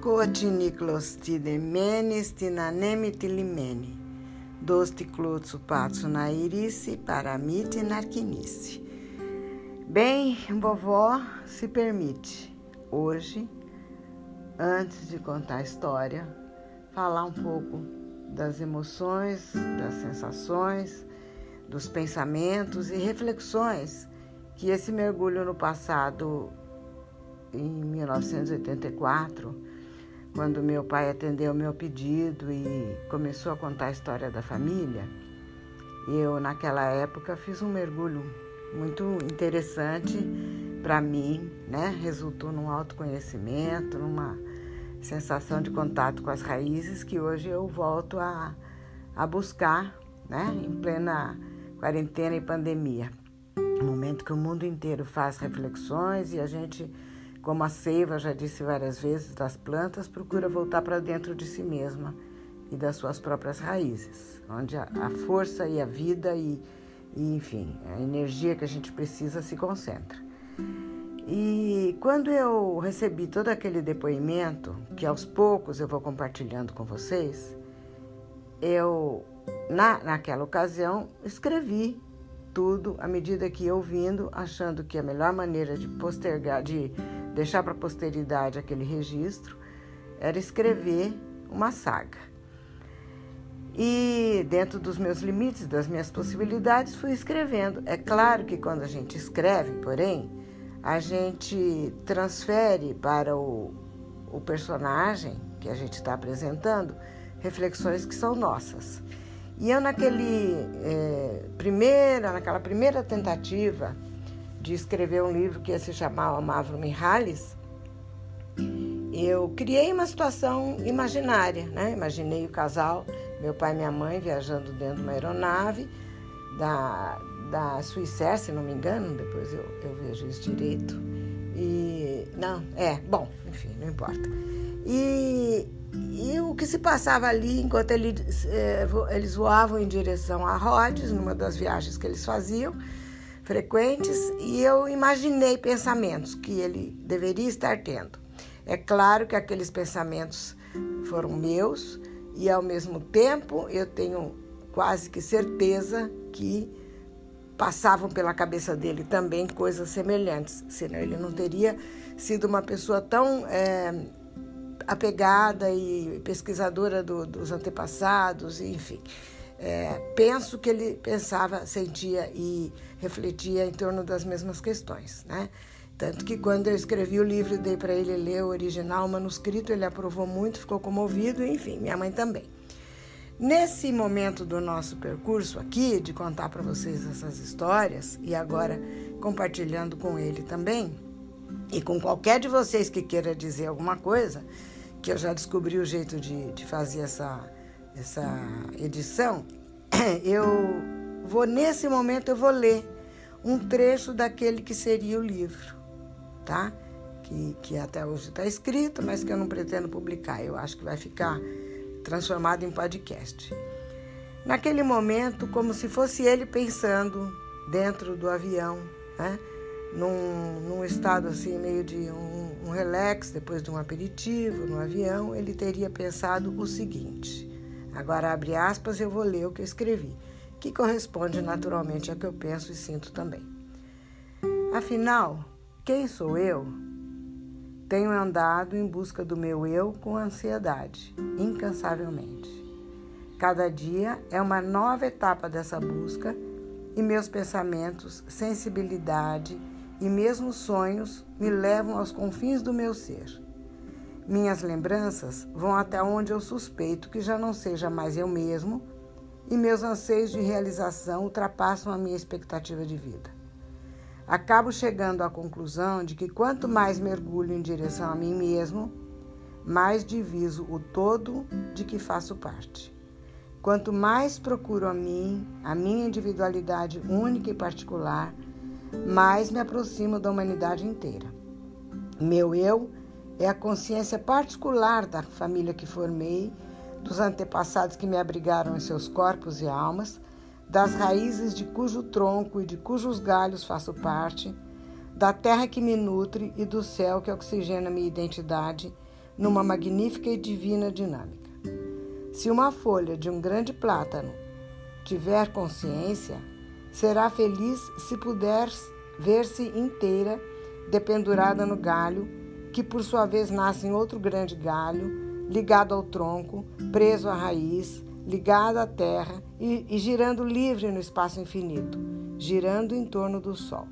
Cotiniclostidemenes tinanemitilimene, dosti clotsu patsu na irice, paramite narquinice. Bem, vovó se permite, hoje, antes de contar a história, falar um pouco das emoções, das sensações, dos pensamentos e reflexões que esse mergulho no passado, em 1984, quando meu pai atendeu meu pedido e começou a contar a história da família, eu naquela época fiz um mergulho muito interessante para mim, né? Resultou num autoconhecimento, numa sensação de contato com as raízes que hoje eu volto a, a buscar, né? Em plena quarentena e pandemia. Momento que o mundo inteiro faz reflexões e a gente como a seiva, já disse várias vezes, das plantas, procura voltar para dentro de si mesma e das suas próprias raízes, onde a, a força e a vida e, e, enfim, a energia que a gente precisa se concentra. E quando eu recebi todo aquele depoimento, que aos poucos eu vou compartilhando com vocês, eu, na, naquela ocasião, escrevi tudo à medida que ia ouvindo, achando que a melhor maneira de postergar, de deixar para a posteridade aquele registro, era escrever uma saga. E dentro dos meus limites, das minhas possibilidades, fui escrevendo. É claro que quando a gente escreve, porém, a gente transfere para o, o personagem que a gente está apresentando reflexões que são nossas. E eu naquele é, primeira, naquela primeira tentativa de escrever um livro que ia se chamar Amávio Mihalis, eu criei uma situação imaginária, né? Imaginei o casal, meu pai e minha mãe viajando dentro de uma aeronave da, da Suíça, se não me engano, depois eu, eu vejo isso direito. E não, é, bom, enfim, não importa. E, e o que se passava ali enquanto eles, eh, eles voavam em direção a Rhodes, numa das viagens que eles faziam, frequentes e eu imaginei pensamentos que ele deveria estar tendo. É claro que aqueles pensamentos foram meus e ao mesmo tempo eu tenho quase que certeza que passavam pela cabeça dele também coisas semelhantes, senão ele não teria sido uma pessoa tão é, apegada e pesquisadora do, dos antepassados, enfim. É, penso que ele pensava, sentia e refletia em torno das mesmas questões, né? Tanto que quando eu escrevi o livro e dei para ele ler o original, o manuscrito, ele aprovou muito, ficou comovido, enfim, minha mãe também. Nesse momento do nosso percurso aqui, de contar para vocês essas histórias, e agora compartilhando com ele também, e com qualquer de vocês que queira dizer alguma coisa, que eu já descobri o jeito de, de fazer essa essa edição, eu vou nesse momento eu vou ler um trecho daquele que seria o livro, tá? Que, que até hoje está escrito, mas que eu não pretendo publicar. Eu acho que vai ficar transformado em podcast. Naquele momento, como se fosse ele pensando dentro do avião, né? Num, num estado assim, meio de um, um relax, depois de um aperitivo no avião, ele teria pensado o seguinte: Agora, abre aspas, eu vou ler o que eu escrevi, que corresponde naturalmente ao que eu penso e sinto também. Afinal, quem sou eu? Tenho andado em busca do meu eu com ansiedade, incansavelmente. Cada dia é uma nova etapa dessa busca e meus pensamentos, sensibilidade e mesmo sonhos me levam aos confins do meu ser. Minhas lembranças vão até onde eu suspeito que já não seja mais eu mesmo, e meus anseios de realização ultrapassam a minha expectativa de vida. Acabo chegando à conclusão de que quanto mais mergulho em direção a mim mesmo, mais diviso o todo de que faço parte. Quanto mais procuro a mim, a minha individualidade única e particular, mais me aproximo da humanidade inteira. Meu eu é a consciência particular da família que formei, dos antepassados que me abrigaram em seus corpos e almas, das raízes de cujo tronco e de cujos galhos faço parte, da terra que me nutre e do céu que oxigena minha identidade, numa magnífica e divina dinâmica. Se uma folha de um grande plátano tiver consciência, será feliz se puder ver-se inteira dependurada no galho, que por sua vez nasce em outro grande galho, ligado ao tronco, preso à raiz, ligado à terra e, e girando livre no espaço infinito, girando em torno do sol.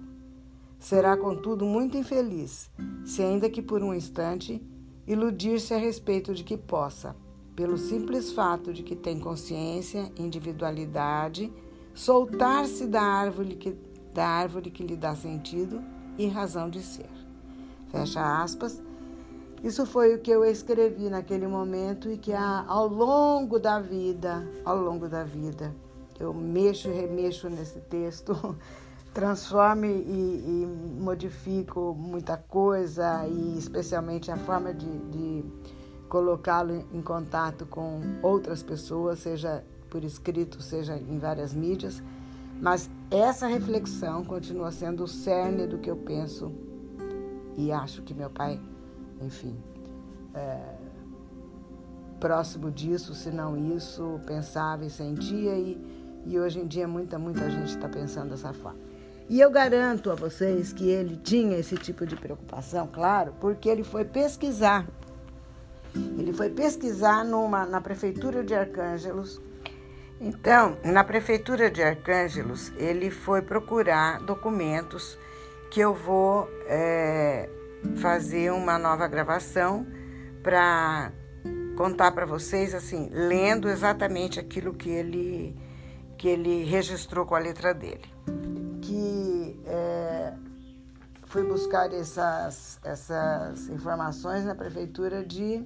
Será, contudo, muito infeliz se, ainda que por um instante, iludir-se a respeito de que possa, pelo simples fato de que tem consciência, individualidade, soltar-se da árvore que, da árvore que lhe dá sentido e razão de ser. Fecha aspas. Isso foi o que eu escrevi naquele momento e que ao longo da vida, ao longo da vida, eu mexo e remexo nesse texto transformo e, e modifico muita coisa e especialmente a forma de, de colocá-lo em contato com outras pessoas, seja por escrito, seja em várias mídias. Mas essa reflexão continua sendo o cerne do que eu penso e acho que meu pai, enfim, é, próximo disso, se não isso, pensava e sentia e, e hoje em dia muita, muita gente está pensando dessa forma. E eu garanto a vocês que ele tinha esse tipo de preocupação, claro, porque ele foi pesquisar. Ele foi pesquisar numa, na prefeitura de Arcângelos. Então, na prefeitura de Arcângelos, ele foi procurar documentos que eu vou é, fazer uma nova gravação para contar para vocês, assim, lendo exatamente aquilo que ele, que ele registrou com a letra dele que é, fui buscar essas, essas informações na prefeitura de,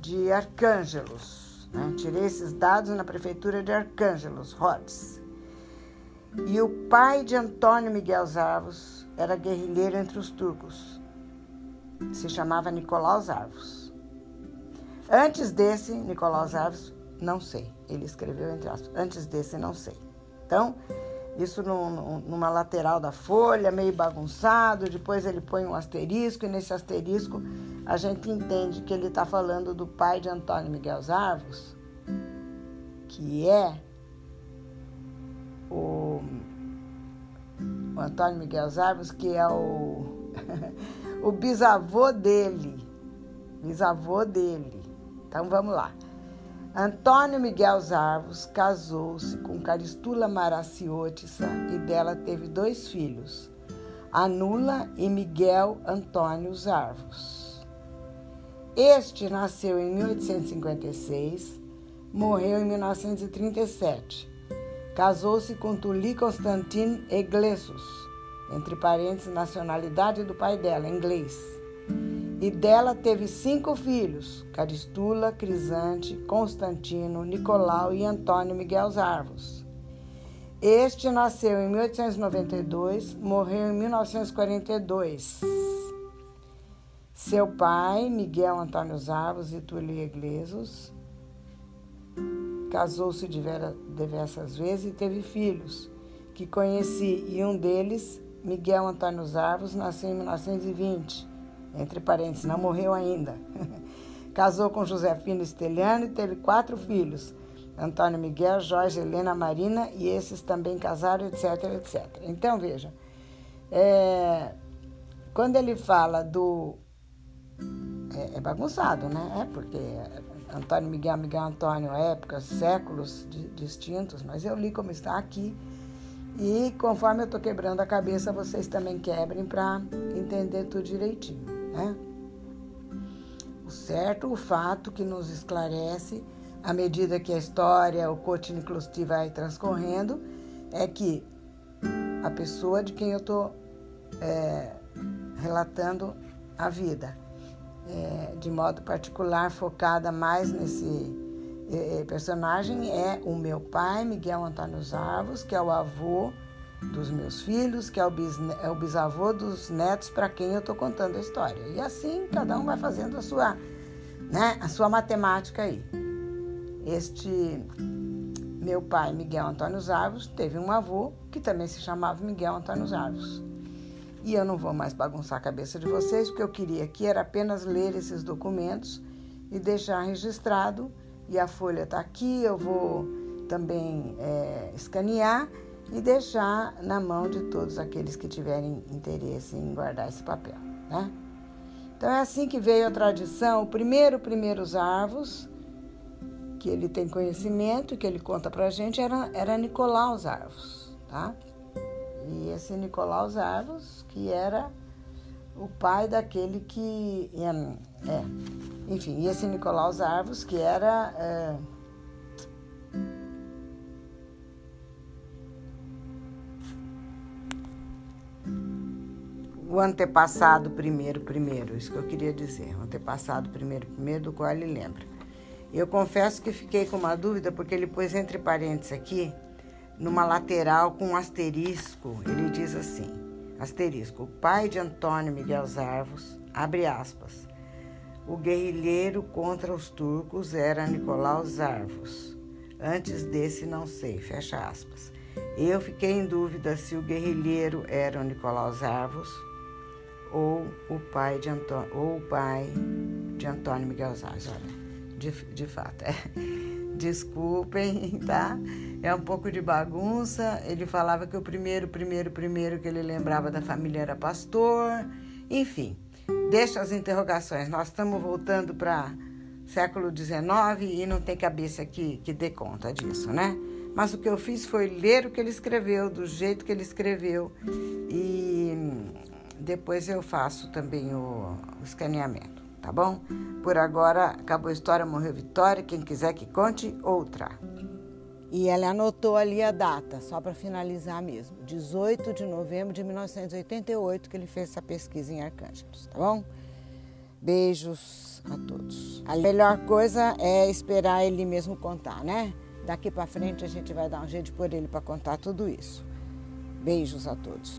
de Arcângelos. Né? Tirei esses dados na prefeitura de Arcângelos, Rhodes. E o pai de Antônio Miguel Zarvos era guerrilheiro entre os turcos. Se chamava Nicolau Zarvos. Antes desse, Nicolau Zarvos, não sei. Ele escreveu entre aspas. Antes desse, não sei. Então, isso numa lateral da folha, meio bagunçado. Depois ele põe um asterisco, e nesse asterisco a gente entende que ele está falando do pai de Antônio Miguel Zarvos, que é Antônio Miguel Zarvos, que é o, o bisavô dele. Bisavô dele. Então vamos lá. Antônio Miguel Zarvos casou-se com Caristula Maraciotissa e dela teve dois filhos, Anula e Miguel Antônio Zarvos. Este nasceu em 1856, morreu em 1937. Casou-se com Tuli Constantin Iglesias, entre parênteses, nacionalidade do pai dela, inglês e dela teve cinco filhos: Caristula, Crisante, Constantino, Nicolau e Antônio Miguel Zarvos. Este nasceu em 1892, morreu em 1942. Seu pai, Miguel Antônio Zarvos e Túlio Iglesias, casou-se diversas vezes e teve filhos, que conheci, e um deles, Miguel Antônio Zarvos, nasceu em 1920 entre parênteses, não morreu ainda. Casou com Josefina Esteliano e teve quatro filhos: Antônio Miguel, Jorge, Helena, Marina, e esses também casaram, etc, etc. Então, veja, é, quando ele fala do. É, é, bagunçado, né? É porque Antônio Miguel, Miguel Antônio, épocas, séculos distintos, mas eu li como está aqui. E conforme eu estou quebrando a cabeça, vocês também quebrem para entender tudo direitinho. Né? O certo, o fato que nos esclarece, à medida que a história, o Coaching Clusti vai transcorrendo, é que a pessoa de quem eu estou é, relatando a vida, é, de modo particular, focada mais nesse é, personagem, é o meu pai, Miguel Antônio Zarvos, que é o avô dos meus filhos, que é o, é o bisavô dos netos para quem eu estou contando a história. E assim cada um vai fazendo a sua, né, a sua matemática aí. Este meu pai, Miguel Antônio Zarvos, teve um avô que também se chamava Miguel Antônio Zarvos. E eu não vou mais bagunçar a cabeça de vocês, o que eu queria aqui era apenas ler esses documentos e deixar registrado. E a folha está aqui, eu vou também é, escanear e deixar na mão de todos aqueles que tiverem interesse em guardar esse papel. Né? Então é assim que veio a tradição. O primeiro, primeiros arvos, que ele tem conhecimento, que ele conta pra gente, era, era Nicolau Arvos, tá? E esse Nicolau Arvos, que era o pai daquele que. É, é enfim, esse Nicolau Arvos, que era. É, o antepassado primeiro, primeiro, isso que eu queria dizer, o antepassado primeiro, primeiro, do qual ele lembra. Eu confesso que fiquei com uma dúvida, porque ele pôs entre parênteses aqui, numa lateral com um asterisco, ele diz assim, asterisco, o pai de Antônio Miguel Zarvos, abre aspas, o guerrilheiro contra os turcos era Nicolau Zarvos. Antes desse não sei, fecha aspas. Eu fiquei em dúvida se o guerrilheiro era o Nicolau Zarvos ou o pai de Antônio, ou o pai de Antônio Miguel Zarvos. Olha, de, de fato, é. Desculpem, tá? É um pouco de bagunça. Ele falava que o primeiro, primeiro, primeiro que ele lembrava da família era pastor. Enfim, deixa as interrogações. Nós estamos voltando para século XIX e não tem cabeça que, que dê conta disso, né? Mas o que eu fiz foi ler o que ele escreveu, do jeito que ele escreveu, e depois eu faço também o, o escaneamento, tá bom? Por agora, acabou a história, morreu Vitória. Quem quiser que conte, outra. E ela anotou ali a data, só para finalizar mesmo. 18 de novembro de 1988 que ele fez essa pesquisa em Arcângelos, tá bom? Beijos a todos. A melhor coisa é esperar ele mesmo contar, né? Daqui para frente a gente vai dar um jeito pôr ele para contar tudo isso. Beijos a todos.